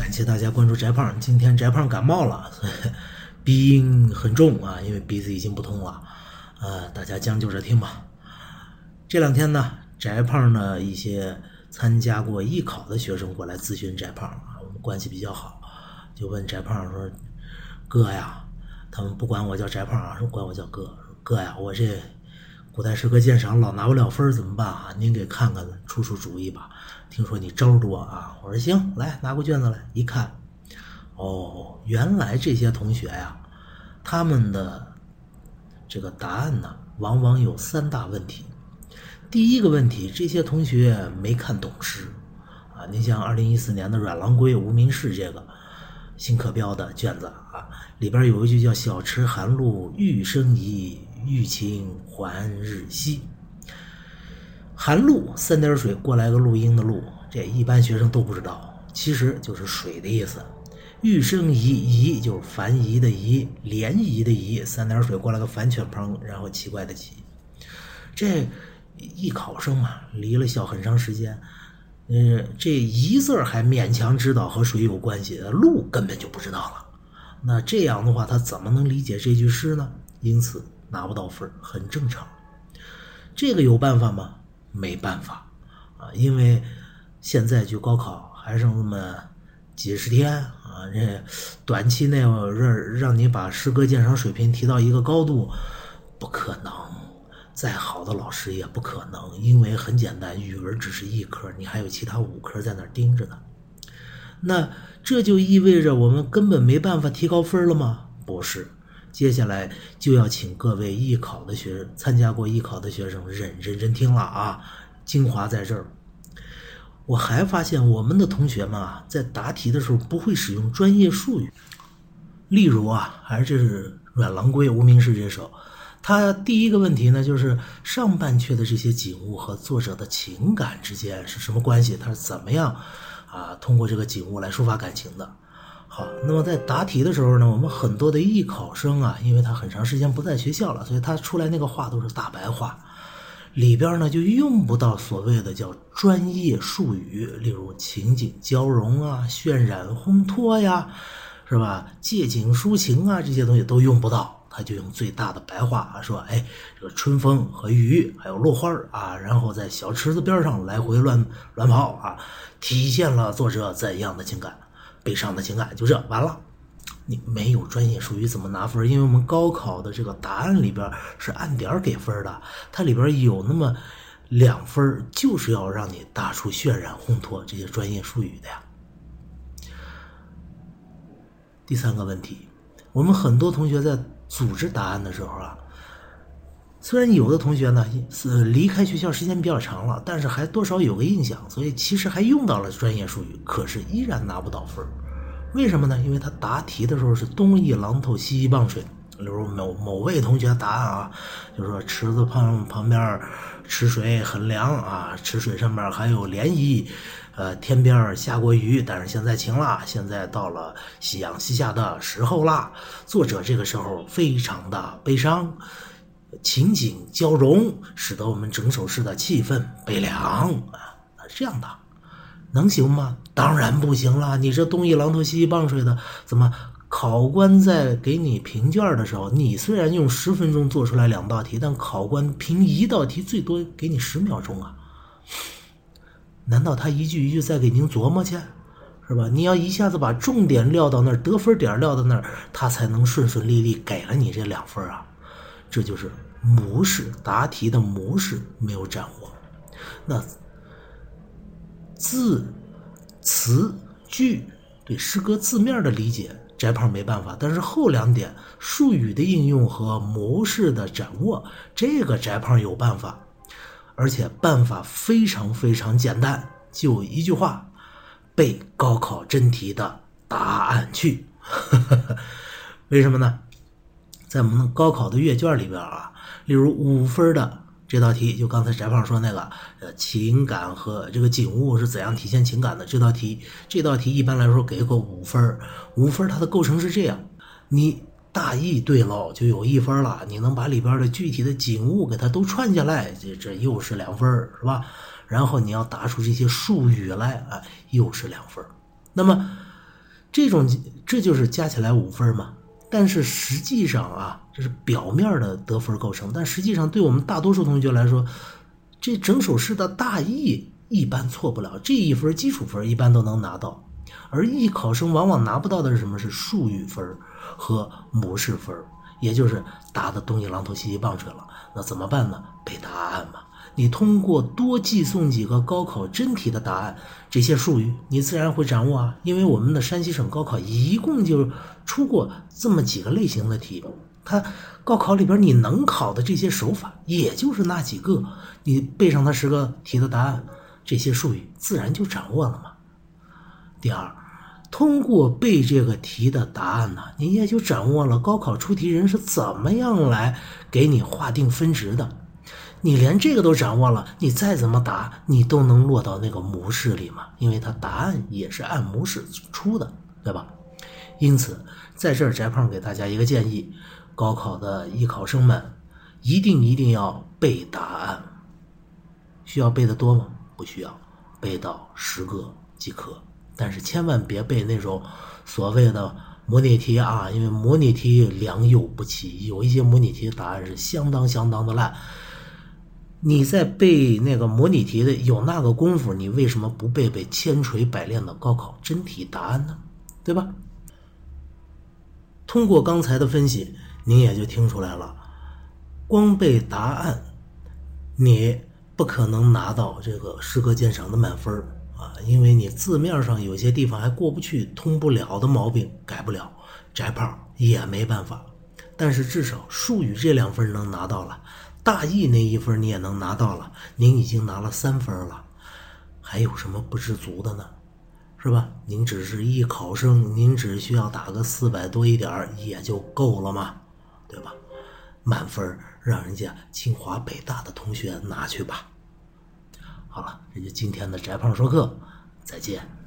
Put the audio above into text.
感谢大家关注翟胖。今天翟胖感冒了，鼻音很重啊，因为鼻子已经不通了。呃，大家将就着听吧。这两天呢，翟胖呢一些参加过艺考的学生过来咨询翟胖啊，我们关系比较好，就问翟胖说：“哥呀，他们不管我叫翟胖啊，说管我叫哥。哥呀，我这古代诗歌鉴赏老拿不了分怎么办啊？您给看看，出出主意吧。”听说你招多啊！我说行，来拿过卷子来一看，哦，原来这些同学呀，他们的这个答案呢，往往有三大问题。第一个问题，这些同学没看懂诗啊。您像二零一四年的《阮郎归无名氏》这个新课标的卷子啊，里边有一句叫“小池寒露欲生疑，欲晴还日夕”。寒露三点水过来个录音的录，这一般学生都不知道，其实就是水的意思。欲生疑，疑就是烦疑的疑，涟漪的漪，三点水过来个反犬旁，然后奇怪的奇。这艺考生嘛，离了校很长时间，嗯，这一字还勉强知道和水有关系，路根本就不知道了。那这样的话，他怎么能理解这句诗呢？因此拿不到分很正常。这个有办法吗？没办法，啊，因为现在距高考还剩那么几十天啊，这短期内让让你把诗歌鉴赏水平提到一个高度，不可能。再好的老师也不可能，因为很简单，语文只是一科，你还有其他五科在那盯着呢。那这就意味着我们根本没办法提高分了吗？不是，接下来就要请各位艺考的学参加过艺考的学生认认真听了啊，精华在这儿。我还发现我们的同学们啊，在答题的时候不会使用专业术语，例如啊，还是《阮郎归无名氏》这首。他第一个问题呢，就是上半阙的这些景物和作者的情感之间是什么关系？他是怎么样啊通过这个景物来抒发感情的？好，那么在答题的时候呢，我们很多的艺考生啊，因为他很长时间不在学校了，所以他出来那个话都是大白话，里边呢就用不到所谓的叫专业术语，例如情景交融啊、渲染烘托呀，是吧？借景抒情啊，这些东西都用不到。他就用最大的白话啊说：“哎，这个春风和雨，还有落花啊，然后在小池子边上来回乱乱跑啊，体现了作者怎样的情感，悲伤的情感，就这完了。你没有专业术语怎么拿分？因为我们高考的这个答案里边是按点给分的，它里边有那么两分，就是要让你答出渲染、烘托这些专业术语的呀。第三个问题，我们很多同学在。组织答案的时候啊，虽然有的同学呢是离开学校时间比较长了，但是还多少有个印象，所以其实还用到了专业术语，可是依然拿不到分儿为什么呢？因为他答题的时候是东一榔头西一棒槌，比如某某位同学答案啊，就说池子旁旁边池水很凉啊，池水上面还有涟漪。呃，天边下过雨，但是现在晴了。现在到了夕阳西下的时候啦。作者这个时候非常的悲伤，情景交融，使得我们整首诗的气氛悲凉啊。这样的能行吗？当然不行了。你这东一榔头西一棒槌的，怎么考官在给你评卷的时候，你虽然用十分钟做出来两道题，但考官评一道题最多给你十秒钟啊。难道他一句一句再给您琢磨去，是吧？你要一下子把重点撂到那儿，得分点撂到那儿，他才能顺顺利利给了你这两分啊。这就是模式，答题的模式没有掌握。那字、词、句对诗歌字面的理解，翟胖没办法。但是后两点术语的应用和模式的掌握，这个翟胖有办法。而且办法非常非常简单，就一句话：背高考真题的答案去。为什么呢？在我们高考的阅卷里边啊，例如五分的这道题，就刚才翟胖说那个，呃，情感和这个景物是怎样体现情感的这道题，这道题一般来说给个五分。五分它的构成是这样，你。大意对喽，就有一分了。你能把里边的具体的景物给它都串下来，这这又是两分，是吧？然后你要答出这些术语来，啊，又是两分。那么这种这就是加起来五分嘛。但是实际上啊，这是表面的得分构成，但实际上对我们大多数同学来说，这整首诗的大意一般错不了，这一分基础分一般都能拿到。而艺考生往往拿不到的是什么？是术语分和模式分，也就是答的东西榔头西西棒槌了。那怎么办呢？背答案嘛。你通过多寄送几个高考真题的答案，这些术语你自然会掌握啊。因为我们的山西省高考一共就出过这么几个类型的题，它高考里边你能考的这些手法也就是那几个，你背上它十个题的答案，这些术语自然就掌握了嘛。第二，通过背这个题的答案呢，你也就掌握了高考出题人是怎么样来给你划定分值的。你连这个都掌握了，你再怎么答，你都能落到那个模式里嘛？因为它答案也是按模式出的，对吧？因此，在这儿翟胖给大家一个建议：高考的艺考生们，一定一定要背答案。需要背的多吗？不需要，背到十个即可。但是千万别背那种所谓的模拟题啊，因为模拟题良莠不齐，有一些模拟题的答案是相当相当的烂。你在背那个模拟题的有那个功夫，你为什么不背背千锤百炼的高考真题答案呢？对吧？通过刚才的分析，您也就听出来了，光背答案，你不可能拿到这个诗歌鉴赏的满分啊，因为你字面上有些地方还过不去、通不了的毛病改不了，摘炮也没办法。但是至少术语这两分能拿到了。大意那一分你也能拿到了，您已经拿了三分了，还有什么不知足的呢？是吧？您只是艺考生，您只需要打个四百多一点也就够了嘛，对吧？满分让人家清华北大的同学拿去吧。好了，这就今天的翟胖说课，再见。